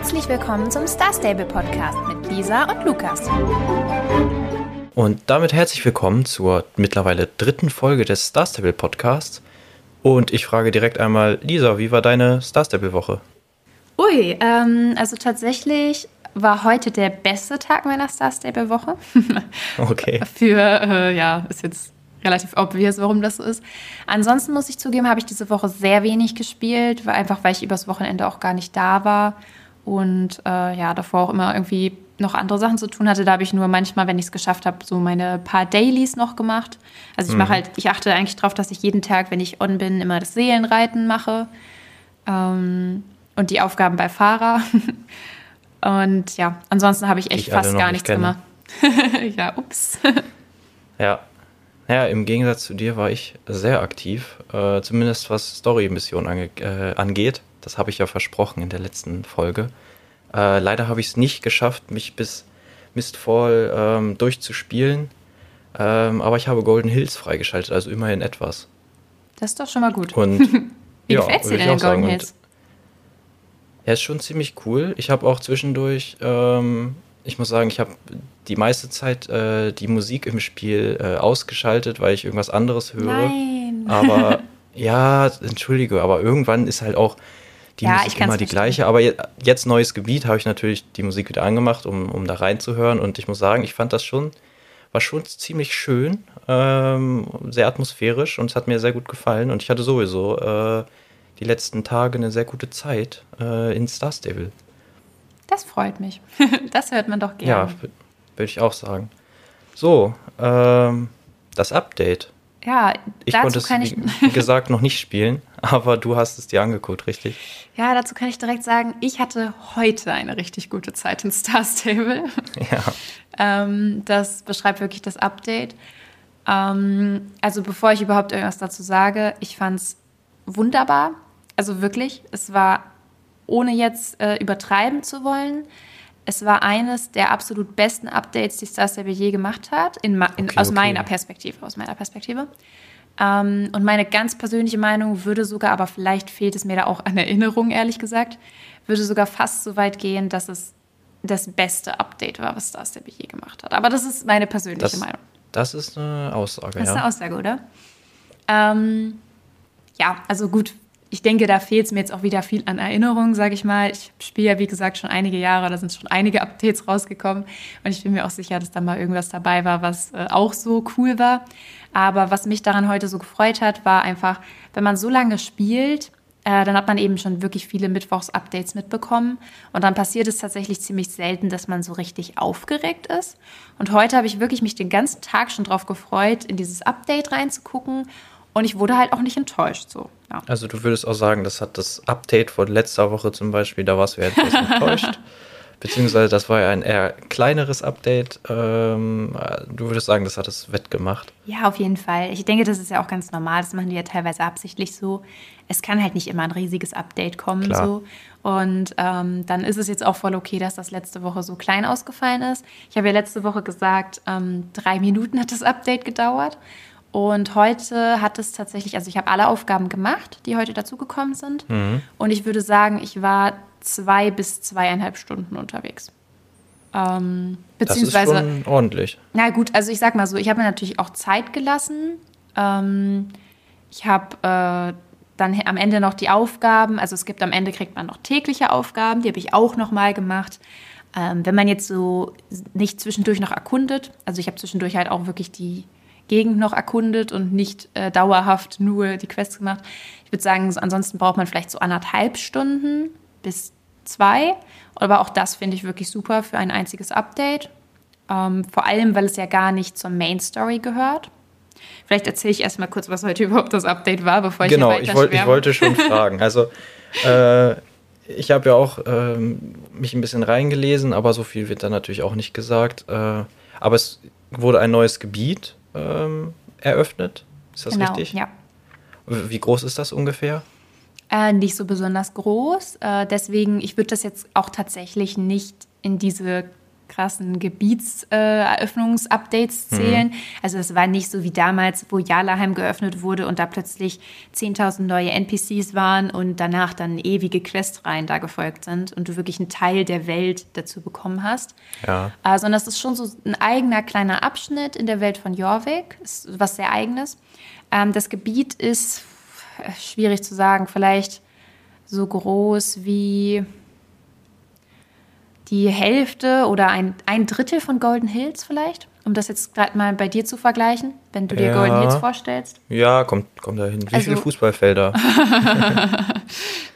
Herzlich willkommen zum Star Stable Podcast mit Lisa und Lukas. Und damit herzlich willkommen zur mittlerweile dritten Folge des Star Stable Podcasts. Und ich frage direkt einmal, Lisa, wie war deine Star Stable Woche? Ui, ähm, also tatsächlich war heute der beste Tag meiner Star Stable Woche. Okay. Für, äh, ja, ist jetzt relativ obvious, warum das so ist. Ansonsten muss ich zugeben, habe ich diese Woche sehr wenig gespielt, weil einfach weil ich übers Wochenende auch gar nicht da war und äh, ja, davor auch immer irgendwie noch andere Sachen zu tun hatte. Da habe ich nur manchmal, wenn ich es geschafft habe, so meine paar Dailies noch gemacht. Also ich mache halt, ich achte eigentlich darauf, dass ich jeden Tag, wenn ich on bin, immer das Seelenreiten mache ähm, und die Aufgaben bei Fahrer. und ja, ansonsten habe ich echt ich fast gar nicht nichts kenne. gemacht. ja, ups. Ja. Ja, im Gegensatz zu dir war ich sehr aktiv, äh, zumindest was Story-Missionen ange äh, angeht. Das habe ich ja versprochen in der letzten Folge. Äh, leider habe ich es nicht geschafft, mich bis Mistfall ähm, durchzuspielen. Ähm, aber ich habe Golden Hills freigeschaltet, also immerhin etwas. Das ist doch schon mal gut. Und Wie ja, gefällt dir denn sagen. Golden Und Hills? Er ist schon ziemlich cool. Ich habe auch zwischendurch, ähm, ich muss sagen, ich habe die meiste Zeit äh, die Musik im Spiel äh, ausgeschaltet, weil ich irgendwas anderes höre. Nein. Aber ja, entschuldige, aber irgendwann ist halt auch die Ja, Musik immer die verstehen. gleiche. Aber je, jetzt neues Gebiet habe ich natürlich die Musik wieder angemacht, um, um da reinzuhören. Und ich muss sagen, ich fand das schon, war schon ziemlich schön, ähm, sehr atmosphärisch und es hat mir sehr gut gefallen. Und ich hatte sowieso äh, die letzten Tage eine sehr gute Zeit äh, in Star Stable. Das freut mich. Das hört man doch Ja, gerne. w- würde ich auch sagen. So, ähm, das Update. Ja, Ich dazu konnte es, kann ich, wie, wie gesagt, noch nicht spielen, aber du hast es dir angeguckt, richtig? ja, dazu kann ich direkt sagen, ich hatte heute eine richtig gute Zeit in Star Stable. Ja. Ähm, das beschreibt wirklich das Update. Ähm, also bevor ich überhaupt irgendwas dazu sage, ich fand es wunderbar. Also wirklich, es war, ohne jetzt äh, übertreiben zu wollen, es war eines der absolut besten Updates, die Star Stable je gemacht hat, in, in, Okay, aus okay. meiner Perspektive. Aus meiner Perspektive. Ähm, und meine ganz persönliche Meinung würde sogar, aber vielleicht fehlt es mir da auch an Erinnerung, ehrlich gesagt, würde sogar fast so weit gehen, dass es das beste Update war, was Star Stable je gemacht hat. Aber das ist meine persönliche Das, Meinung. das ist eine Aussage, Das ist ja. eine Aussage, oder? Ähm, ja, also gut. Ich denke, da fehlt es mir jetzt auch wieder viel an Erinnerung, sage ich mal. Ich spiele ja, wie gesagt, schon einige Jahre, da sind schon einige Updates rausgekommen. Und ich bin mir auch sicher, dass da mal irgendwas dabei war, was äh, auch so cool war. Aber was mich daran heute so gefreut hat, war einfach, wenn man so lange spielt, äh, dann hat man eben schon wirklich viele Mittwochs-Updates mitbekommen. Und dann passiert es tatsächlich ziemlich selten, dass man so richtig aufgeregt ist. Und heute habe ich wirklich mich den ganzen Tag schon drauf gefreut, in dieses Update reinzugucken. Und ich wurde halt auch nicht enttäuscht. So. Ja. Also du würdest auch sagen, das hat das Update von letzter Woche zum Beispiel, da warst du ja etwas enttäuscht. Beziehungsweise das war ja ein eher kleineres Update. Ähm, du würdest sagen, das hat es wettgemacht. ja, auf jeden Fall. Ich denke, das ist ja auch ganz normal. Das machen die ja teilweise absichtlich so. Es kann halt nicht immer ein riesiges Update kommen. Klar. So. Und ähm, dann ist es jetzt auch voll okay, dass das letzte Woche so klein ausgefallen ist. Ich habe ja letzte Woche gesagt, ähm, drei Minuten hat das Update gedauert. Und heute hat es tatsächlich, also ich habe alle Aufgaben gemacht, die heute dazugekommen sind. Und ich würde sagen, ich war zwei bis zweieinhalb Stunden unterwegs. Ähm, Das ist beziehungsweise, schon ordentlich. na gut, also ich sag mal so, ich habe mir natürlich auch Zeit gelassen. Ähm, ich habe äh, dann am Ende noch die Aufgaben, also es gibt am Ende kriegt man noch tägliche Aufgaben, die habe ich auch noch mal gemacht. Ähm, wenn man jetzt so nicht zwischendurch noch erkundet, also ich habe zwischendurch halt auch wirklich die Gegend noch erkundet und nicht äh, dauerhaft nur die Quests gemacht. Ich würde sagen, so, ansonsten braucht man vielleicht so anderthalb Stunden bis zwei. Aber auch das finde ich wirklich super für ein einziges Update. Ähm, vor allem, weil es ja gar nicht zur Main Story gehört. Vielleicht erzähle ich erstmal kurz, was heute überhaupt das Update war, bevor ich genau, ich, wollt, ich wollte schon fragen. Also äh, ich habe ja auch ähm, mich ein bisschen reingelesen, aber so viel wird da natürlich auch nicht gesagt. Äh, aber es wurde ein neues Gebiet ähm, eröffnet. Ist das genau, richtig? ja. Wie groß ist das ungefähr? Äh, nicht so besonders groß. Äh, deswegen, ich würde das jetzt auch tatsächlich nicht in diese krassen Gebietseröffnungsupdates äh, zählen. Mhm. Also es war nicht so wie damals, wo Jalaheim geöffnet wurde und da plötzlich 10.000 neue NPCs waren und danach dann ewige Questreihen da gefolgt sind und du wirklich einen Teil der Welt dazu bekommen hast. Ja. Äh, sondern das ist schon so ein eigener kleiner Abschnitt in der Welt von Jorvik, ist was sehr eigenes. Ähm, das Gebiet ist äh, schwierig zu sagen, vielleicht so groß wie die Hälfte oder ein, ein Drittel von Golden Hills vielleicht, um das jetzt gerade mal bei dir zu vergleichen, wenn du dir ja. Golden Hills vorstellst. Ja, kommt, kommt dahin. Wie also, viele Fußballfelder?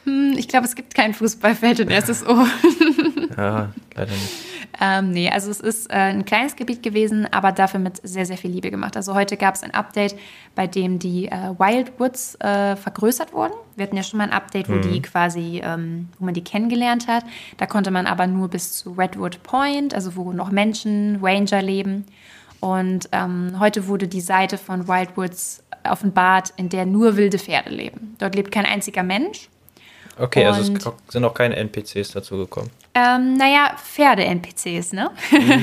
Hm, ich glaube, es gibt kein Fußballfeld in SSO. ja, leider nicht. Ähm, nee, also es ist äh, ein kleines Gebiet gewesen, aber dafür mit sehr, sehr viel Liebe gemacht. Also heute gab es ein Update, bei dem die äh, Wildwoods äh, vergrößert wurden. Wir hatten ja schon mal ein Update, wo mhm. die quasi, ähm, wo man die kennengelernt hat. Da konnte man aber nur bis zu Redwood Point, also wo noch Menschen, Ranger leben. Und ähm, heute wurde die Seite von Wildwoods offenbart, in der nur wilde Pferde leben. Dort lebt kein einziger Mensch. Okay, und, also es sind auch keine NPCs dazu gekommen. Ähm, naja, Pferde-NPCs, ne?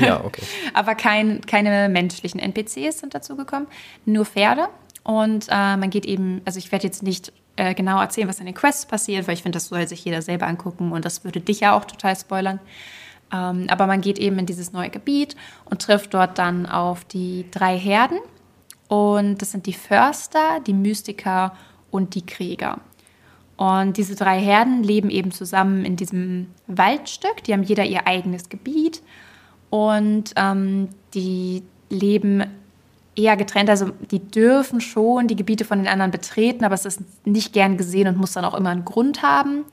Ja, okay. Aber kein, keine menschlichen NPCs sind dazu gekommen, nur Pferde. Und äh, man geht eben, also ich werde jetzt nicht äh, genau erzählen, was in den Quests passiert, weil ich finde, das soll sich jeder selber angucken und das würde dich ja auch total spoilern. Ähm, aber man geht eben in dieses neue Gebiet und trifft dort dann auf die drei Herden. Und das sind die Förster, die Mystiker und die Krieger. Und diese drei Herden leben eben zusammen in diesem Waldstück. Die haben jeder ihr eigenes Gebiet und ähm, die leben eher getrennt. Also die dürfen schon die Gebiete von den anderen betreten, aber es ist nicht gern gesehen und muss dann auch immer einen Grund haben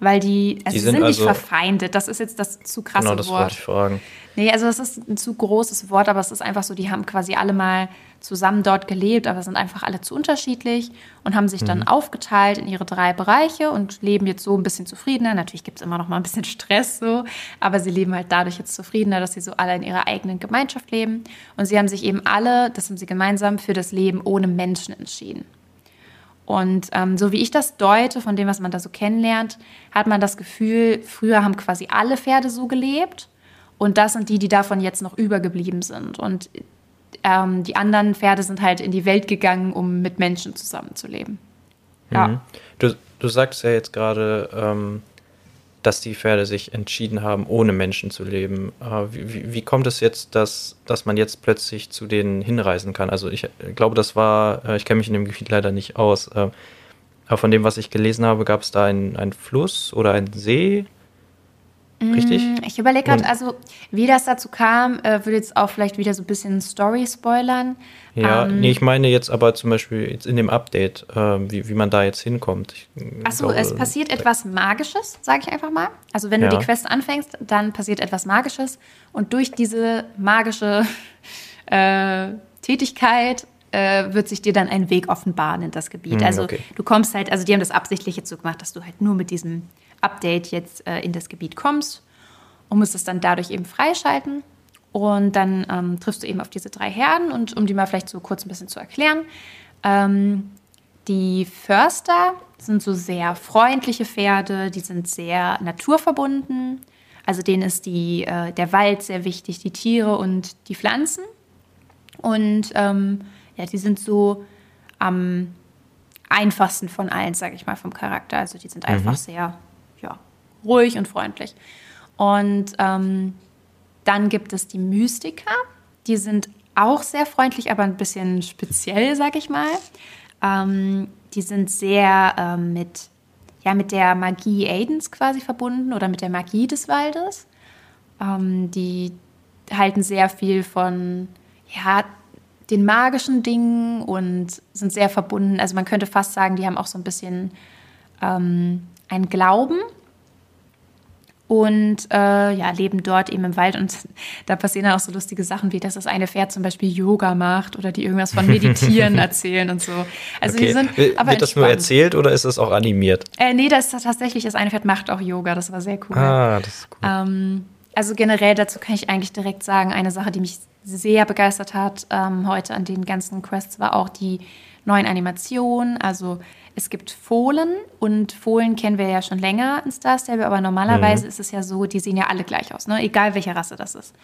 weil die, also die sind, sind nicht also, verfeindet. Das ist jetzt das zu krasse genau, das Wort. Wollte ich fragen. Nee, also das ist ein zu großes Wort, aber es ist einfach so, die haben quasi alle mal zusammen dort gelebt, aber sind einfach alle zu unterschiedlich und haben sich dann mhm. aufgeteilt in ihre drei Bereiche und leben jetzt so ein bisschen zufriedener. Natürlich gibt es immer noch mal ein bisschen Stress so, aber sie leben halt dadurch jetzt zufriedener, dass sie so alle in ihrer eigenen Gemeinschaft leben. Und sie haben sich eben alle, das haben sie gemeinsam, für das Leben ohne Menschen entschieden. Und ähm, so wie ich das deute, von dem, was man da so kennenlernt, hat man das Gefühl, früher haben quasi alle Pferde so gelebt und das sind die, die davon jetzt noch übergeblieben sind. Und ähm, die anderen Pferde sind halt in die Welt gegangen, um mit Menschen zusammenzuleben. Ja. Mhm. Du, du sagst ja jetzt gerade, ähm, dass die Pferde sich entschieden haben, ohne Menschen zu leben. Äh, wie, wie, kommt es jetzt, dass, dass man jetzt plötzlich zu denen hinreisen kann? Also ich glaube, das war, äh, ich kenne mich in dem Gebiet leider nicht aus, äh, aber von dem, was ich gelesen habe, gab es da einen Fluss oder einen See, Richtig? Mm, ich überlege gerade, also wie das dazu kam, äh, würde jetzt auch vielleicht wieder so ein bisschen Story spoilern. Ja, ähm, nee, ich meine jetzt aber zum Beispiel jetzt in dem Update, äh, wie, wie man da jetzt hinkommt. Achso, es passiert etwas Magisches, sage ich einfach mal. Also wenn ja. du die Quest anfängst, dann passiert etwas Magisches und durch diese magische äh, Tätigkeit äh, wird sich dir dann ein Weg offenbaren in das Gebiet. Mm, also okay. du kommst halt, also die haben das absichtlich jetzt so gemacht, dass du halt nur mit diesem Update jetzt äh, in das Gebiet kommst und musst es dann dadurch eben freischalten. Und dann ähm, triffst du eben auf diese drei Herden und um die mal vielleicht so kurz ein bisschen zu erklären. Ähm, die Förster sind so sehr freundliche Pferde, die sind sehr naturverbunden. Also denen ist die, äh, der Wald sehr wichtig, die Tiere und die Pflanzen. Und ähm, ja, die sind so am einfachsten von allen, sage ich mal, vom Charakter. Also die sind einfach mhm. sehr ja, ruhig und freundlich. Und ähm, dann gibt es die Mystiker, die sind auch sehr freundlich, aber ein bisschen speziell, sag ich mal. Ähm, die sind sehr ähm, mit, ja, mit der Magie Aidens quasi verbunden oder mit der Magie des Waldes. Ähm, die halten sehr viel von ja, den magischen Dingen und sind sehr verbunden. Also man könnte fast sagen, die haben auch so ein bisschen ähm, ein Glauben und äh, ja, leben dort eben im Wald. Und da passieren dann auch so lustige Sachen, wie dass das eine Pferd zum Beispiel Yoga macht oder die irgendwas von Meditieren erzählen und so. Also okay. die sind aber Wird das nur erzählt oder ist das auch animiert? Äh, nee, das ist tatsächlich, das eine Pferd macht auch Yoga. Das war sehr cool. Ah, das ist cool. Ähm, also generell dazu kann ich eigentlich direkt sagen, eine Sache, die mich sehr begeistert hat ähm, heute an den ganzen Quests, war auch die neuen Animationen. Also Es gibt Fohlen und Fohlen kennen wir ja schon länger in Star Stable, aber normalerweise Mhm. ist es ja so, die sehen ja alle gleich aus, ne? egal welche Rasse das ist.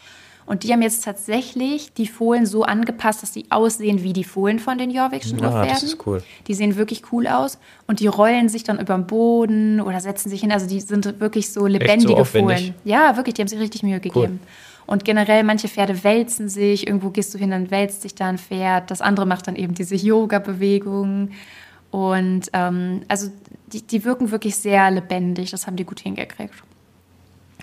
Und die haben jetzt tatsächlich die Fohlen so angepasst, dass die aussehen wie die Fohlen von den Jorvikschen Ah, das Urpferden. ist cool. Die sehen wirklich cool aus und die rollen sich dann über den Boden oder setzen sich hin. Also die sind wirklich so lebendige aufwendig? Fohlen. Ja, wirklich, die haben sich richtig Mühe gegeben. Und generell, manche Pferde wälzen sich, irgendwo gehst du hin, dann wälzt sich da ein Pferd. Das andere macht dann eben diese Yoga-Bewegungen. Und ähm, also die, die wirken wirklich sehr lebendig, das haben die gut hingekriegt.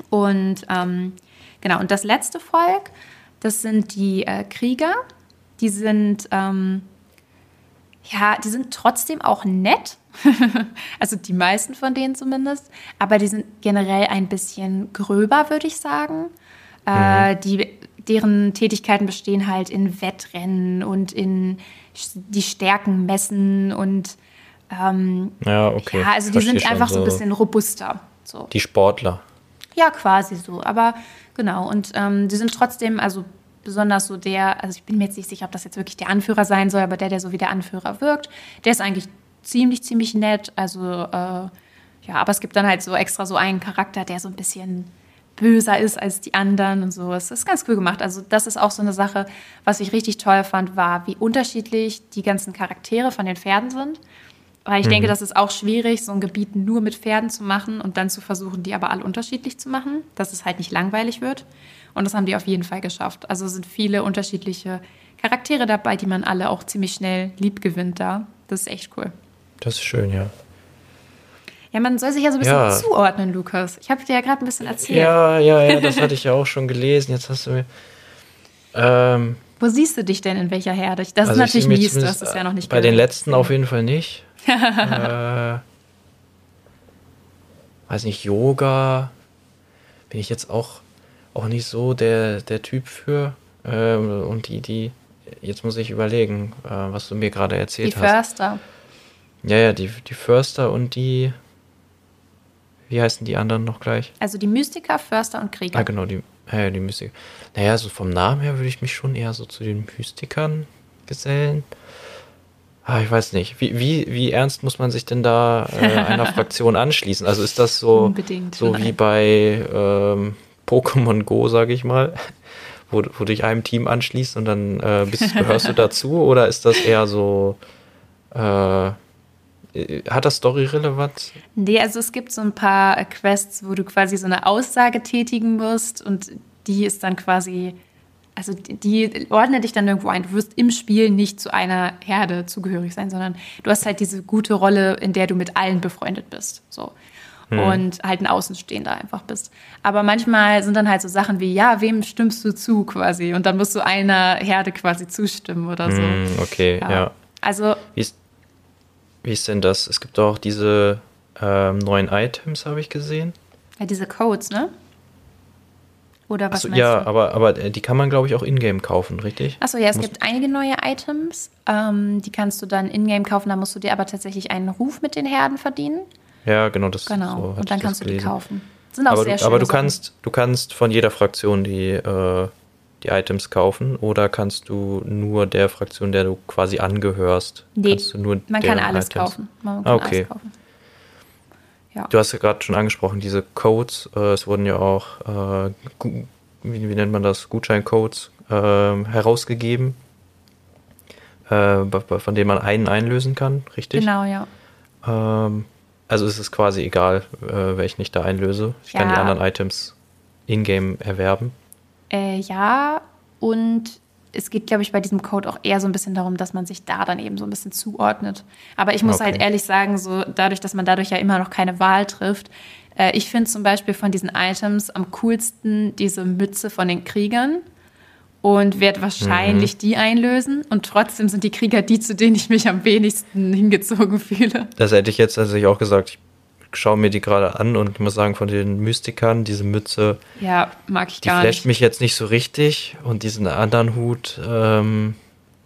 Und ähm, genau, und das letzte Volk, das sind die äh, Krieger. Die sind, ähm, ja, die sind trotzdem auch nett. also die meisten von denen zumindest. Aber die sind generell ein bisschen gröber, würde ich sagen. Äh, die, deren Tätigkeiten bestehen halt in Wettrennen und in die Stärken messen und ähm, Ja, okay. ja, also die Versteh sind einfach so ein bisschen robuster. So. Die Sportler. Ja, quasi so. Aber genau. Und ähm, die sind trotzdem, also besonders so der, also ich bin mir jetzt nicht sicher, ob das jetzt wirklich der Anführer sein soll, aber der, der so wie der Anführer wirkt, der ist eigentlich ziemlich, ziemlich nett. Also, äh, ja, aber es gibt dann halt so extra so einen Charakter, der so ein bisschen böser ist als die anderen und so. Es ist ganz cool gemacht. Also, das ist auch so eine Sache, was ich richtig toll fand, war, wie unterschiedlich die ganzen Charaktere von den Pferden sind. Weil ich denke, das ist auch schwierig, so ein Gebiet nur mit Pferden zu machen und dann zu versuchen, die aber alle unterschiedlich zu machen, dass es halt nicht langweilig wird. Und das haben die auf jeden Fall geschafft. Also es sind viele unterschiedliche Charaktere dabei, die man alle auch ziemlich schnell lieb gewinnt da. Das ist echt cool. Das ist schön, ja. Ja, man soll sich ja so ein bisschen Ja. zuordnen, Lukas. Ich habe dir ja gerade ein bisschen erzählt. Ja, ja, ja, das hatte ich ja auch schon gelesen. Jetzt hast du mir. Ähm, Wo siehst du dich denn in welcher Herde? Das also ist natürlich mies, du hast es ja noch nicht Bei den gehört. letzten auf jeden Fall nicht. äh, weiß nicht, Yoga bin ich jetzt auch, auch nicht so der, der Typ für. Ähm, und die, die, jetzt muss ich überlegen, äh, was du mir gerade Die erzählt hast. Förster. Ja, ja, die, die Förster und die. Wie heißen die anderen noch gleich? Also die Mystiker, Förster und Krieger. Ah, genau, die, ja, die Mystiker. Naja, so vom Namen her würde ich mich schon eher so zu den Mystikern gesellen. Ah, ich weiß nicht. Wie, wie, wie ernst muss man sich denn da äh, einer Fraktion anschließen? Also ist das so, Unbedingt, so wie bei ähm, Pokémon Go, sage ich mal, wo, wo du dich einem Team anschließt und dann äh, bist, gehörst du dazu? Oder ist das eher so, äh, hat das Story-Relevanz? Nee, also es gibt so ein paar äh, Quests, wo du quasi so eine Aussage tätigen musst und die ist dann quasi, also die, die ordnet dich dann irgendwo ein. Du wirst im Spiel nicht zu einer Herde zugehörig sein, sondern du hast halt diese gute Rolle, in der du mit allen befreundet bist. So. Und halt ein Außenstehender einfach bist. Aber manchmal sind dann halt so Sachen wie, ja, wem stimmst du zu quasi? Und dann musst du einer Herde quasi zustimmen oder so. Hm, okay, ja. Also Wie ist, wie ist denn das? Es gibt auch diese ähm, neuen Items, habe ich gesehen. ja, diese Codes, ne? Oder was Achso, meinst ja, du? aber, aber äh, die kann man, glaube ich, auch in-game kaufen, richtig? Achso, ja, es Muss- gibt einige neue Items. Ähm, die kannst du dann in-game kaufen. Da musst du dir aber tatsächlich einen Ruf mit den Herden verdienen. Ja, genau, das Genau. so und dann kannst du die kaufen. Sind auch Aber sehr du, aber du Sachen. kannst, du kannst von jeder Fraktion die, äh, die Items kaufen oder kannst du nur der Fraktion, der du quasi angehörst, Nee, kannst du nur man kann alles Items. kaufen. Man Ah, kann okay. alles kaufen. Ja. Du hast ja gerade schon angesprochen, diese Codes, äh, es wurden ja auch, äh, wie, wie nennt man das, Gutscheincodes ähm, herausgegeben, äh, bei- von denen man einen einlösen kann, richtig? Genau, ja. Ähm, also ist es quasi egal, äh, welchen ich da einlöse. Ich kann die Ja. anderen Items in-game erwerben. Äh, ja, und es geht, glaube ich, bei diesem Code auch eher so ein bisschen darum, dass man sich da dann eben so ein bisschen zuordnet. Aber ich muss Okay. halt ehrlich sagen, so dadurch, dass man dadurch ja immer noch keine Wahl trifft, äh, ich finde zum Beispiel von diesen Items am coolsten diese Mütze von den Kriegern und werde wahrscheinlich die einlösen. Und trotzdem sind die Krieger die, zu denen ich mich am wenigsten hingezogen fühle. Das hätte ich jetzt tatsächlich auch gesagt. Ich schaue mir die gerade an und muss sagen, von den Mystikern, diese Mütze, Ja, mag ich die gar flasht nicht. mich jetzt nicht so richtig. Und diesen anderen Hut, ähm,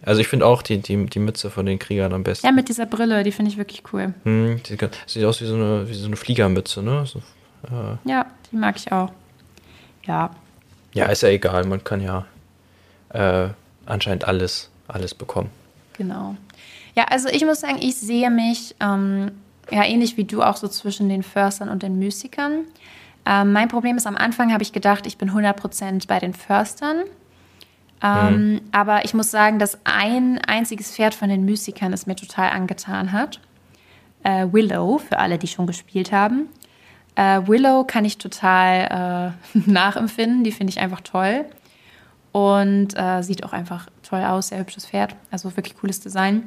also ich finde auch die, die, die Mütze von den Kriegern am besten. Ja, mit dieser Brille, die finde ich wirklich cool. Hm, die, sieht aus wie so eine, wie so eine Fliegermütze, ne? So, äh, Ja, die mag ich auch. Ja, ja, ist ja egal, man kann ja äh, anscheinend alles, alles bekommen. Genau. Ja, also ich muss sagen, ich sehe mich ähm, ja ähnlich wie du auch so zwischen den Förstern und den Mystikern. Ähm, mein Problem ist, am Anfang habe ich gedacht, ich bin 100% bei den Förstern. Ähm, mhm. Aber ich muss sagen, dass ein einziges Pferd von den Mystikern es mir total angetan hat. Äh, Willow, für alle, die schon gespielt haben. Äh, Willow kann ich total äh, nachempfinden, die finde ich einfach toll. Und äh, sieht auch einfach toll aus, sehr hübsches Pferd. Also wirklich cooles Design.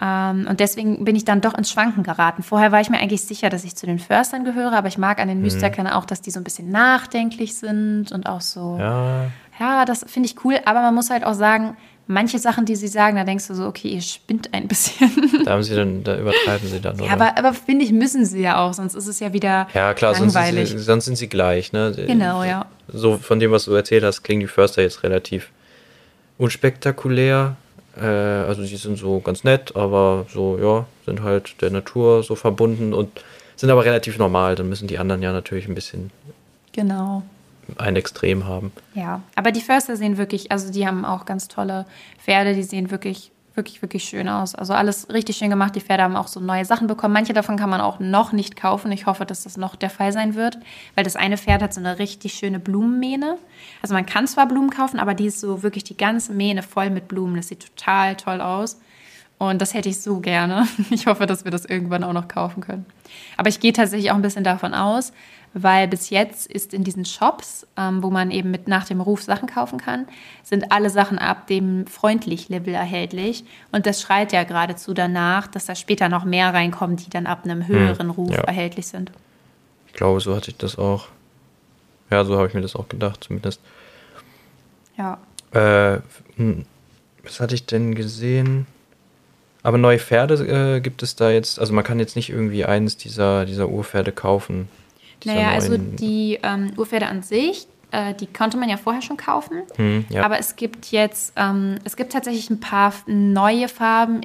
Ähm, und deswegen bin ich dann doch ins Schwanken geraten. Vorher war ich mir eigentlich sicher, dass ich zu den Förstern gehöre, aber ich mag an den mhm. Mystikern auch, dass die so ein bisschen nachdenklich sind und auch so. Ja, ja das finde ich cool. Aber man muss halt auch sagen, manche Sachen, die sie sagen, da denkst du so, okay, ihr spinnt ein bisschen. Da haben sie dann, da übertreiben sie dann, oder? Ja, aber, aber finde ich, müssen sie ja auch, sonst ist es ja wieder Ja, klar, langweilig. Sonst, sind sie, sonst sind sie gleich, ne? Genau, ja. So von dem, was du erzählt hast, klingen die Förster jetzt relativ unspektakulär. Äh, also die sind so ganz nett, aber so, ja, sind halt der Natur so verbunden und sind aber relativ normal. Dann müssen die anderen ja natürlich ein bisschen genau. ein Extrem haben. Ja, aber die Förster sehen wirklich, also die haben auch ganz tolle Pferde, die sehen wirklich wirklich, wirklich schön aus. Also alles richtig schön gemacht. Die Pferde haben auch so neue Sachen bekommen. Manche davon kann man auch noch nicht kaufen. Ich hoffe, dass das noch der Fall sein wird, weil das eine Pferd hat so eine richtig schöne Blumenmähne. Also man kann zwar Blumen kaufen, aber die ist so wirklich die ganze Mähne voll mit Blumen. Das sieht total toll aus. Und das hätte ich so gerne. Ich hoffe, dass wir das irgendwann auch noch kaufen können. Aber ich gehe tatsächlich auch ein bisschen davon aus, weil bis jetzt ist in diesen Shops, ähm, wo man eben mit nach dem Ruf Sachen kaufen kann, sind alle Sachen ab dem Freundlich-Level erhältlich. Und das schreit ja geradezu danach, dass da später noch mehr reinkommen, die dann ab einem hm, höheren Ruf ja. erhältlich sind. Ich glaube, so hatte ich das auch. Ja, so habe ich mir das auch gedacht, zumindest. Ja. Äh, hm, was hatte ich denn gesehen? Aber neue Pferde äh, gibt es da jetzt, also man kann jetzt nicht irgendwie eines dieser, dieser Urpferde kaufen. Naja, also die ähm, Urpferde an sich, äh, die konnte man ja vorher schon kaufen. Hm, ja. Aber es gibt jetzt, ähm, es gibt tatsächlich ein paar neue Farben,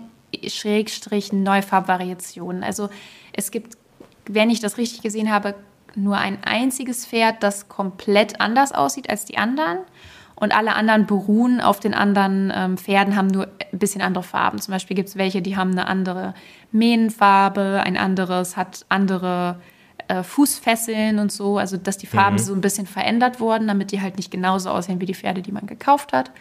Schrägstrich neue Farbvariationen. Also es gibt, wenn ich das richtig gesehen habe, nur ein einziges Pferd, das komplett anders aussieht als die anderen. Und alle anderen beruhen auf den anderen ähm, Pferden, haben nur ein bisschen andere Farben. Zum Beispiel gibt es welche, die haben eine andere Mähnenfarbe, ein anderes hat andere äh, Fußfesseln und so, also dass die Farben mhm. so ein bisschen verändert wurden, damit die halt nicht genauso aussehen wie die Pferde, die man gekauft hat.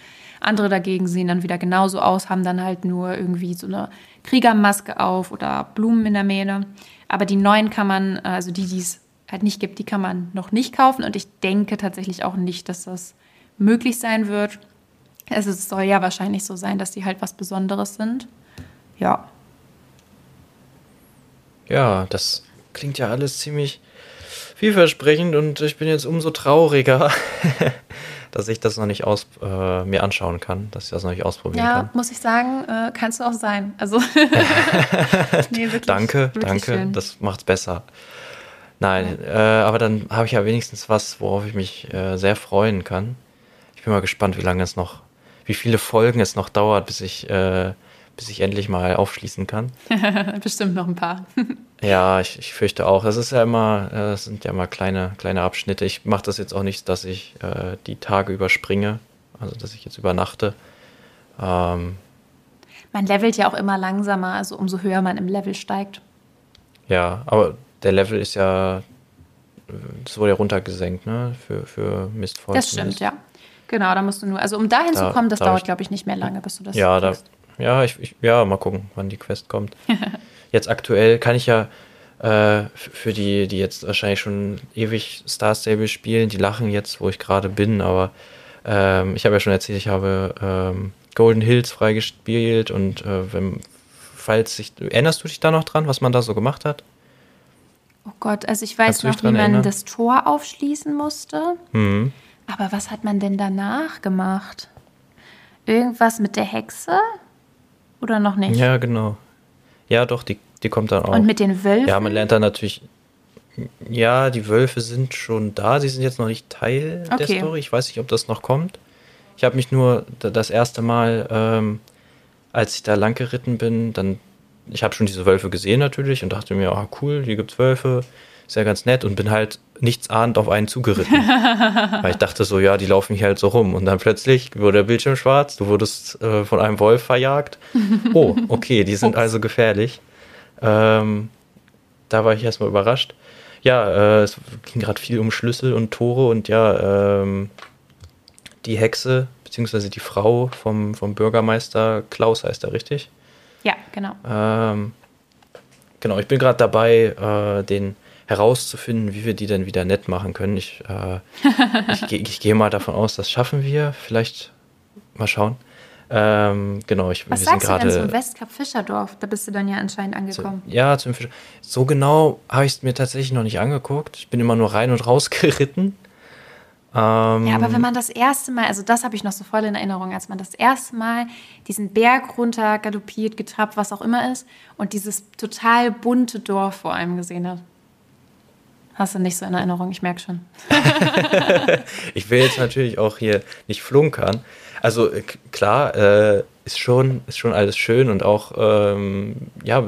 Andere dagegen sehen dann wieder genauso aus, haben dann halt nur irgendwie so eine Kriegermaske auf oder Blumen in der Mähne. Aber die neuen kann man, also die, die es halt nicht gibt, die kann man noch nicht kaufen. Und ich denke tatsächlich auch nicht, dass das möglich sein wird. Also es soll ja wahrscheinlich so sein, dass die halt was Besonderes sind. Ja. Ja, das klingt ja alles ziemlich vielversprechend und ich bin jetzt umso trauriger, dass ich das noch nicht aus, äh, mir anschauen kann, dass ich das noch nicht ausprobieren ja, kann. Ja, muss ich sagen, äh, kannst du auch sein. Also nee, wirklich, danke, wirklich danke, schön. das macht's besser. Nein, ja. äh, aber dann habe ich ja wenigstens was, worauf ich mich äh, sehr freuen kann. Ich bin mal gespannt, wie lange es noch, wie viele Folgen es noch dauert, bis ich äh, bis ich endlich mal aufschließen kann. Bestimmt noch ein paar. ja, ich, ich fürchte auch. Es ist ja immer, äh, es sind ja immer kleine, kleine Abschnitte. Ich mache das jetzt auch nicht, dass ich äh, die Tage überspringe, also dass ich jetzt übernachte. Ähm, man levelt ja auch immer langsamer, also umso höher man im Level steigt. Ja, aber der Level ist ja, das wurde ja runtergesenkt, ne? Für, für Mistfall. Das stimmt, ja. Genau, da musst du nur, also um dahin da, zu kommen, das da dauert, glaube ich, nicht mehr lange, bis du das Ja, da, ja, ich, ich, ja, mal gucken, wann die Quest kommt. jetzt aktuell kann ich ja äh, für die, die jetzt wahrscheinlich schon ewig Star Stable spielen, die lachen jetzt, wo ich gerade bin, aber ähm, ich habe ja schon erzählt, ich habe ähm, Golden Hills freigespielt und äh, wenn, falls sich, erinnerst du dich da noch dran, was man da so gemacht hat? Oh Gott, also ich weiß noch, wie man erinnern? das Tor aufschließen musste. Mhm. Aber was hat man denn danach gemacht? Irgendwas mit der Hexe? Oder noch nicht? Ja, genau. Ja, doch, die, die kommt dann auch. Und mit den Wölfen? Ja, man lernt dann natürlich. Ja, die Wölfe sind schon da. Sie sind jetzt noch nicht Teil okay. der Story. Ich weiß nicht, ob das noch kommt. Ich habe mich nur das erste Mal, ähm, als ich da lang geritten bin, dann. Ich habe schon diese Wölfe gesehen natürlich und dachte mir, ah, cool, hier gibt's Wölfe. Ist ja ganz nett und bin halt nichts ahnend auf einen zugeritten. Weil ich dachte so, ja, die laufen hier halt so rum. Und dann plötzlich wurde der Bildschirm schwarz, du wurdest äh, von einem Wolf verjagt. Oh, okay, die sind also gefährlich. Ähm, da war ich erstmal überrascht. Ja, äh, es ging gerade viel um Schlüssel und Tore und ja, ähm, die Hexe, beziehungsweise die Frau vom, vom Bürgermeister Klaus heißt er, richtig? Ja, genau. Ähm, genau, ich bin gerade dabei, äh, den herauszufinden, wie wir die denn wieder nett machen können. Ich, äh, ich, ich gehe mal davon aus, das schaffen wir. Vielleicht mal schauen. Ähm, genau, ich, Was wir sagst sind gerade. du denn zum Westkap Fischerdorf? Da bist du dann ja anscheinend angekommen. So, ja, zum Fischer. So genau habe ich es mir tatsächlich noch nicht angeguckt. Ich bin immer nur rein und raus geritten. Ähm, ja, aber wenn man das erste Mal, also das habe ich noch so voll in Erinnerung, als man das erste Mal diesen Berg runter galoppiert, getrappt, was auch immer ist, und dieses total bunte Dorf vor allem gesehen hat. Hast du nicht so in Erinnerung, ich merke schon. ich will jetzt natürlich auch hier nicht flunkern. Also äh, klar, äh, ist, schon, ist schon alles schön und auch, ähm, ja,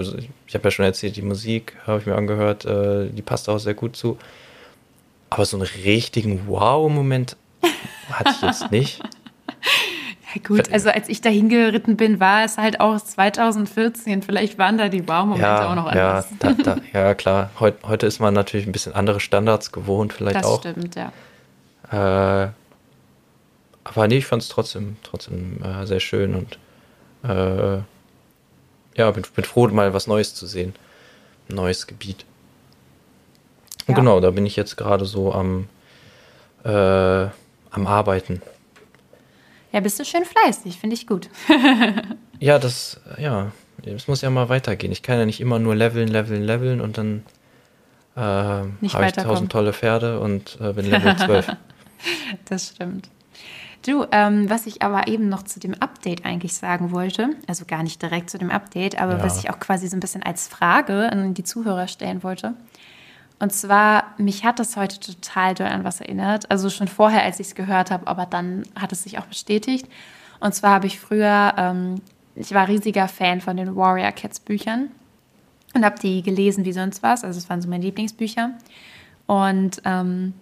ich habe ja schon erzählt, die Musik habe ich mir angehört, äh, die passt auch sehr gut zu. Aber so einen richtigen Wow-Moment hatte ich jetzt nicht. Ja gut, also als ich da hingeritten bin, war es halt auch 2014. Vielleicht waren da die Wow-Momente ja, auch noch anders. Ja, da, da, ja klar. Heut, heute ist man natürlich ein bisschen andere Standards gewohnt, vielleicht das auch. Das stimmt, ja. Äh, aber nee, ich fand es trotzdem, trotzdem äh, sehr schön und äh, ja, bin, bin froh, mal was Neues zu sehen. Ein neues Gebiet. Und ja. genau, da bin ich jetzt gerade so am, äh, am Arbeiten. Ja, bist du schön fleißig, finde ich gut. ja, das, ja, es muss ja mal weitergehen. Ich kann ja nicht immer nur leveln, leveln, leveln und dann äh, habe ich tausend tolle Pferde und äh, bin Level 12. das stimmt. Du, ähm, was ich aber eben noch zu dem Update eigentlich sagen wollte, also gar nicht direkt zu dem Update, aber ja. was ich auch quasi so ein bisschen als Frage an die Zuhörer stellen wollte. Und zwar, mich hat das heute total doll an was erinnert. Also schon vorher, als ich es gehört habe, aber dann hat es sich auch bestätigt. Und zwar habe ich früher, ähm, ich war riesiger Fan von den Warrior Cats Büchern und habe die gelesen wie sonst was. Also es waren so meine Lieblingsbücher. Und ähm,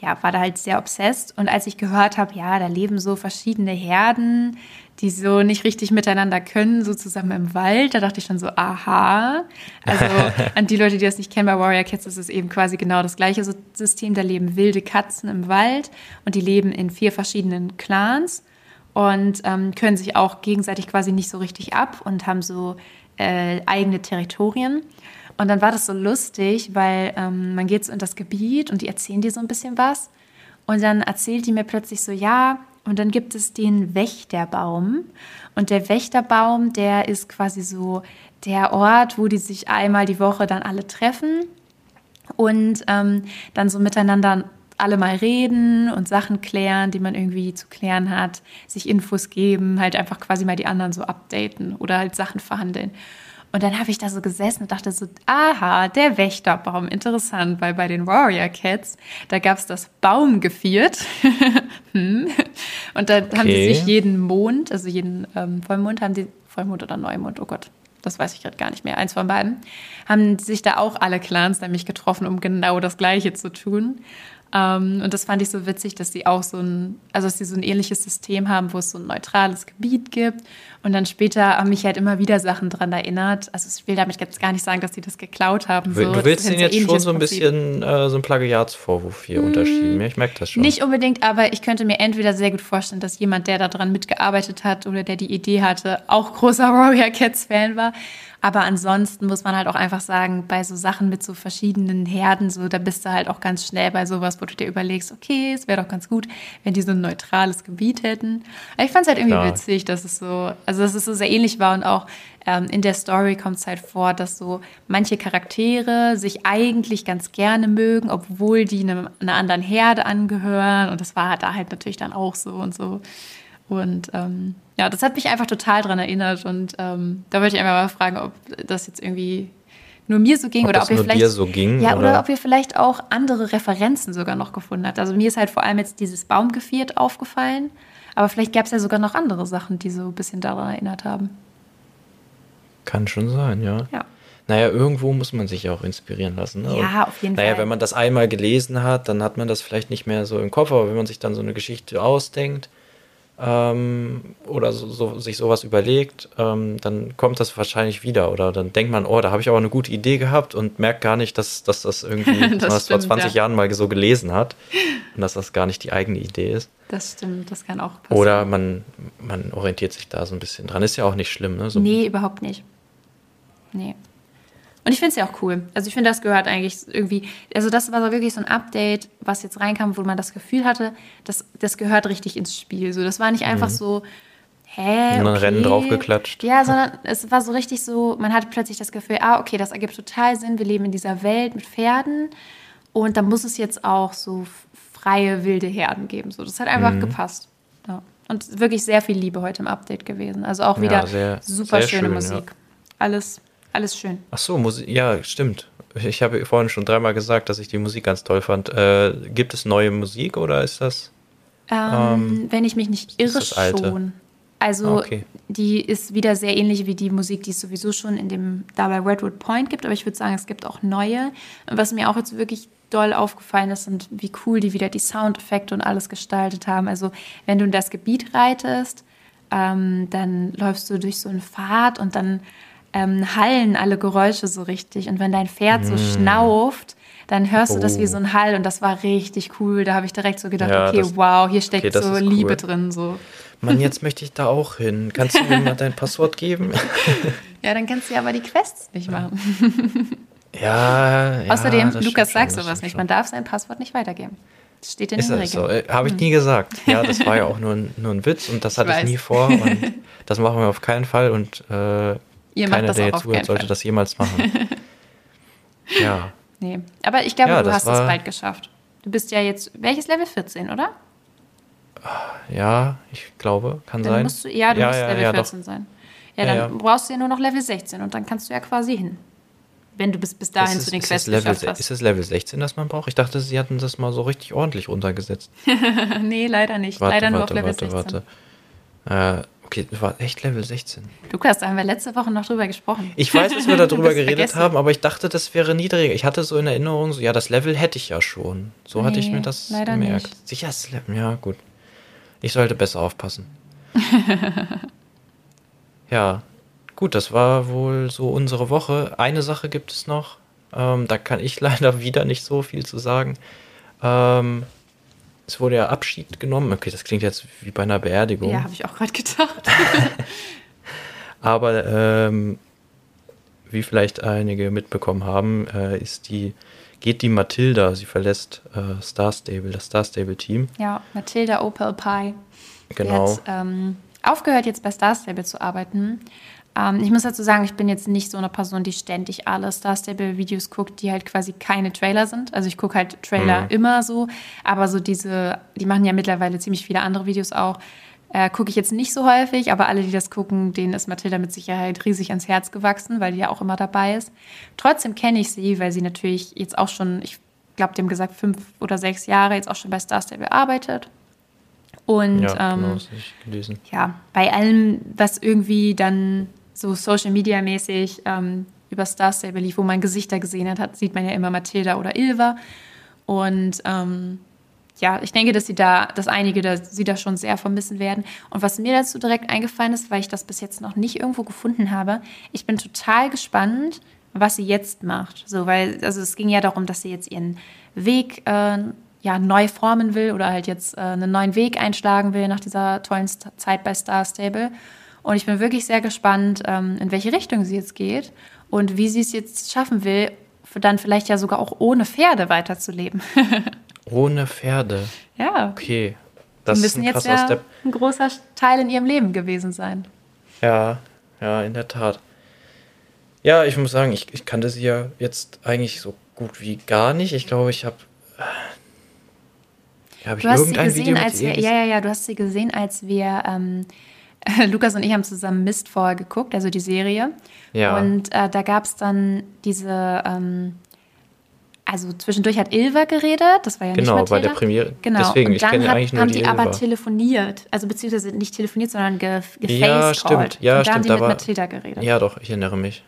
ja, war da halt sehr obsessed. Und als ich gehört habe, ja, da leben so verschiedene Herden, die so nicht richtig miteinander können, so zusammen im Wald, da dachte ich schon so, aha. Also an die Leute, die das nicht kennen, bei Warrior Cats ist es eben quasi genau das gleiche System. Da leben wilde Katzen im Wald und die leben in vier verschiedenen Clans und ähm, können sich auch gegenseitig quasi nicht so richtig ab und haben so äh, eigene Territorien. Und dann war das so lustig, weil ähm, man geht so in das Gebiet und die erzählen dir so ein bisschen was. Und dann erzählt die mir plötzlich so, ja, und dann gibt es den Wächterbaum. Und der Wächterbaum, der ist quasi so der Ort, wo die sich einmal die Woche dann alle treffen und ähm, dann so miteinander alle mal reden und Sachen klären, die man irgendwie zu klären hat, sich Infos geben, halt einfach quasi mal die anderen so updaten oder halt Sachen verhandeln. Und dann habe ich da so gesessen und dachte so, aha, der Wächterbaum, interessant, weil bei den Warrior Cats, da gab es das Baumgeviert. Hm. und da okay. haben die sich jeden Mond, also jeden ähm, Vollmond, haben die, Vollmond oder Neumond, oh Gott, das weiß ich gerade gar nicht mehr, eins von beiden, haben sich da auch alle Clans nämlich getroffen, um genau das Gleiche zu tun. Ähm, und das fand ich so witzig, dass sie auch so ein, also dass sie so ein ähnliches System haben, wo es so ein neutrales Gebiet gibt. Und dann später haben mich halt immer wieder Sachen daran erinnert. Also ich will damit jetzt gar nicht sagen, dass sie das geklaut haben. So. Du willst ihnen jetzt schon so ein bisschen äh, so ein Plagiatsvorwurf hier hm, unterschieben. Ich merke das schon. Nicht unbedingt, aber ich könnte mir entweder sehr gut vorstellen, dass jemand, der daran mitgearbeitet hat oder der die Idee hatte, auch großer Warrior Cats Fan war. Aber ansonsten muss man halt auch einfach sagen, bei so Sachen mit so verschiedenen Herden, so, da bist du halt auch ganz schnell bei sowas, wo du dir überlegst, okay, es wäre doch ganz gut, wenn die so ein neutrales Gebiet hätten. Aber ich fand es halt irgendwie Klar. witzig, dass es so, also dass es so sehr ähnlich war und auch ähm, in der Story kommt es halt vor, dass so manche Charaktere sich eigentlich ganz gerne mögen, obwohl die einem, einer anderen Herde angehören. Und das war da halt natürlich dann auch so und so. Und ähm, ja, das hat mich einfach total daran erinnert. Und ähm, da wollte ich einfach mal fragen, ob das jetzt irgendwie nur mir so ging ob oder ob ihr vielleicht so ging, ja oder? oder? ob ihr vielleicht auch andere Referenzen sogar noch gefunden habt. Also mir ist halt vor allem jetzt dieses Baumgeviert aufgefallen, aber vielleicht gab es ja sogar noch andere Sachen, die so ein bisschen daran erinnert haben. Kann schon sein, ja. Ja. naja, irgendwo muss man sich ja auch inspirieren lassen. Ne? Ja, auf jeden naja, Fall. wenn man das einmal gelesen hat, dann hat man das vielleicht nicht mehr so im Kopf, aber wenn man sich dann so eine Geschichte ausdenkt ähm, oder so, so, sich sowas überlegt, ähm, dann kommt das wahrscheinlich wieder. Oder dann denkt man, oh, da habe ich aber eine gute Idee gehabt und merkt gar nicht, dass, dass das irgendwie Das man das vor stimmt, 20 ja. Jahren mal so gelesen hat und dass das gar nicht die eigene Idee ist. Das stimmt, das kann auch passieren. Oder man, man orientiert sich da so ein bisschen dran. Ist ja auch nicht schlimm, ne? So, Nee, überhaupt nicht. Nee. Und ich finde es ja auch cool. Also ich finde, das gehört eigentlich irgendwie, also das war so wirklich so ein Update, was jetzt reinkam, wo man das Gefühl hatte, das, das gehört richtig ins Spiel. So, das war nicht einfach so, hä, okay. Rennen draufgeklatscht. Ja, sondern es war so richtig so, man hatte plötzlich das Gefühl, ah, okay, das ergibt total Sinn, wir leben in dieser Welt mit Pferden und da muss es jetzt auch so freie, wilde Herden geben. So, das hat einfach Mhm. gepasst. Ja. Und wirklich sehr viel Liebe heute im Update gewesen. Also auch Ja, wieder sehr- super sehr schöne schön, Musik. Alles, alles schön. Ach so, Musik, ja, stimmt. Ich habe vorhin schon dreimal gesagt, dass ich die Musik ganz toll fand. Äh, gibt es neue Musik oder ist das? Ähm, wenn ich mich nicht irre, schon. Also Ah, okay. die ist wieder sehr ähnlich wie die Musik, die es sowieso schon in dem da bei Redwood Point gibt, aber ich würde sagen, es gibt auch neue. Und was mir auch jetzt wirklich doll aufgefallen ist und wie cool die wieder die Soundeffekte und alles gestaltet haben. Also wenn du in das Gebiet reitest, ähm, dann läufst du durch so einen Pfad und dann ähm, hallen alle Geräusche so richtig. Und wenn dein Pferd so schnauft, dann hörst du das wie. Oh. so ein Hall und das war richtig cool. Da habe ich direkt so gedacht, Ja, okay, das- wow, hier steckt okay, so ist Liebe cool. drin. So. Mann, jetzt möchte ich da auch hin. Kannst du mir mal dein Passwort geben? Ja, dann kannst du ja aber die Quests nicht machen. ja, ja. Außerdem, Lukas sagt sowas nicht. schon. Man darf sein Passwort nicht weitergeben. Das steht in Ist den das so? Regeln. Äh, Habe ich nie gesagt. Ja, das war ja auch nur ein, nur ein Witz und das hatte ich weiß. nie vor. Und das machen wir auf keinen Fall und äh, Ihr keiner, der jetzt zuhört, sollte das jemals machen. ja. Nee. Aber ich glaube, Ja, du hast es bald geschafft. Du bist ja jetzt, welches Level 14, oder? Ja, ich glaube, kann Dann sein. musst du, ja, du musst Level ja, doch. 14 sein. Ja, Ja, dann ja. brauchst du ja nur noch Level 16 und dann kannst du ja quasi hin. Wenn du bis, bis dahin Ist zu den ist, Quests Level, hast. ist es Level 16, das man braucht? Ich dachte, sie hatten das mal so richtig ordentlich runtergesetzt. nee, leider nicht. Warte, leider nur warte, auf Level warte, 16. warte. Äh, okay, das war echt Level 16. Lukas, da haben wir letzte Woche noch drüber gesprochen. Ich weiß, dass wir darüber geredet vergessen. haben, aber ich dachte, das wäre niedriger. Ich hatte so in Erinnerung, so, ja, das Level hätte ich ja schon. So hatte ich Nee, mir das gemerkt. nicht. Sicher ist Level, ja, gut. Ich sollte besser aufpassen. ja, gut, das war wohl so unsere Woche. Eine Sache gibt es noch. Ähm, da kann ich leider wieder nicht so viel zu sagen. Ähm, es wurde ja Abschied genommen. Okay, das klingt jetzt wie bei einer Beerdigung. Ja, habe ich auch gerade gedacht. Aber ähm, wie vielleicht einige mitbekommen haben, äh, ist die, geht die Matilda, sie verlässt äh, Star Stable, das Star Stable Team. Ja, Matilda Opel Pie. Genau. Die hat ähm, aufgehört, jetzt bei Star Stable zu arbeiten. Ähm, ich muss dazu sagen, ich bin jetzt nicht so eine Person, die ständig alle Star Stable-Videos guckt, die halt quasi keine Trailer sind. Also ich gucke halt Trailer Mhm. immer so, aber so diese, die machen ja mittlerweile ziemlich viele andere Videos auch. Äh, gucke ich jetzt nicht so häufig, aber alle, die das gucken, denen ist Matilda mit Sicherheit riesig ans Herz gewachsen, weil die ja auch immer dabei ist. Trotzdem kenne ich sie, weil sie natürlich jetzt auch schon, ich glaube, dem gesagt, fünf oder sechs Jahre jetzt auch schon bei Star Stable arbeitet. Und ja, ähm, genau, das ich gelesen. ja, bei allem, was irgendwie dann so Social Media mäßig ähm, über Star Stable lief, wo man Gesichter gesehen hat, hat, sieht man ja immer Mathilda oder Ilva. Und ähm, ja, ich denke, dass sie da, dass einige da, sie da schon sehr vermissen werden. Und was mir dazu direkt eingefallen ist, weil ich das bis jetzt noch nicht irgendwo gefunden habe, ich bin total gespannt, was sie jetzt macht. So, weil, also es ging ja darum, dass sie jetzt ihren Weg äh, ja, neu formen will oder halt jetzt äh, einen neuen Weg einschlagen will nach dieser tollen St Zeit bei Star Stable. Und ich bin wirklich sehr gespannt, ähm, in welche Richtung sie jetzt geht und wie sie es jetzt schaffen will, dann vielleicht ja sogar auch ohne Pferde weiterzuleben. Ohne Pferde. ja, Okay. die Das ist müssen ein jetzt ja Step. ein großer Teil in ihrem Leben gewesen sein. Ja, ja, in der Tat. Ja, ich muss sagen, ich, ich kannte sie ja jetzt eigentlich so gut wie gar nicht. Ich glaube, ich habe. Habe ich Du hast sie gesehen, als wir, ja, ja, ja, du hast sie gesehen, als wir, ähm, Lukas und ich haben zusammen Mist vorher geguckt, also die Serie. Ja. Und äh, da gab es dann diese, ähm, also zwischendurch hat Ilva geredet, das war ja Genau, nicht bei der. Premiere. Genau, Deswegen, und ich dann kenne hat, eigentlich nur haben die die aber telefoniert, also beziehungsweise nicht telefoniert, sondern ge. Ja, stimmt. Ja, und da haben stimmt, die da mit war- Mathilda geredet. Ja, doch, ich erinnere mich.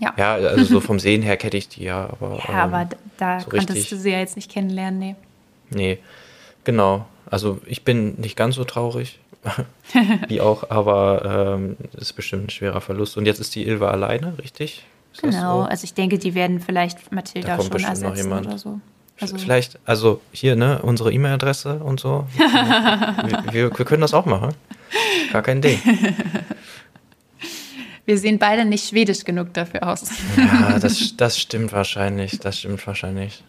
Ja. Ja, also so vom Sehen her kenne ich die ja, aber. Ja, ähm, aber da so konntest richtig. du sie ja jetzt nicht kennenlernen, nee. Nee, genau. Also ich bin nicht ganz so traurig, wie auch, aber ähm, es ist bestimmt ein schwerer Verlust. Und jetzt ist die Ilva alleine, richtig? Ist Genau, so? also ich denke, die werden vielleicht Mathilda kommt schon ersetzen oder so. Also, Vielleicht, also hier, ne, unsere E-Mail-Adresse und so. wir, wir, wir können das auch machen. Gar kein Ding. wir sehen beide nicht schwedisch genug dafür aus. Ja, das, das stimmt wahrscheinlich. Das stimmt wahrscheinlich.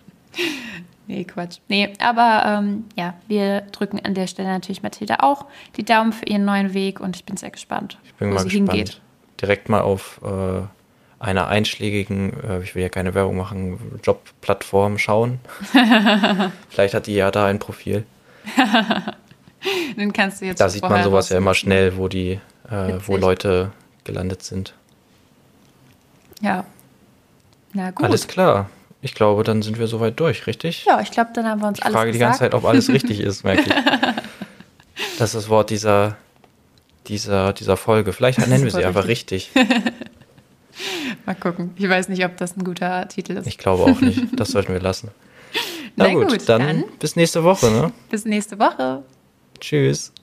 Nee, Quatsch. Nee, aber ähm, ja, wir drücken an der Stelle natürlich Mathilda auch die Daumen für ihren neuen Weg und ich bin sehr gespannt, Ich bin wo mal sie gespannt. hingeht. Direkt mal auf äh, einer einschlägigen, äh, ich will ja keine Werbung machen, Jobplattform schauen. Vielleicht hat die ja da ein Profil. Dann kannst du jetzt Da sieht man sowas ja immer schnell, wo die, äh, wo. Leute gelandet sind. Ja. Na gut. Alles klar. Ich glaube, dann sind wir soweit durch, richtig? Ja, ich glaube, dann haben wir uns Ich alles frage die gesagt. ganze Zeit, ob alles richtig ist, merke ich. Das ist das Wort dieser, dieser, dieser Folge. Vielleicht nennen wir sie Super einfach richtig. Mal gucken. Ich weiß nicht, ob das ein guter Titel ist. Ich glaube auch nicht. Das sollten wir lassen. Na, Na gut, gut, dann, dann. bis nächste Woche. Ne? Bis nächste Woche. Tschüss.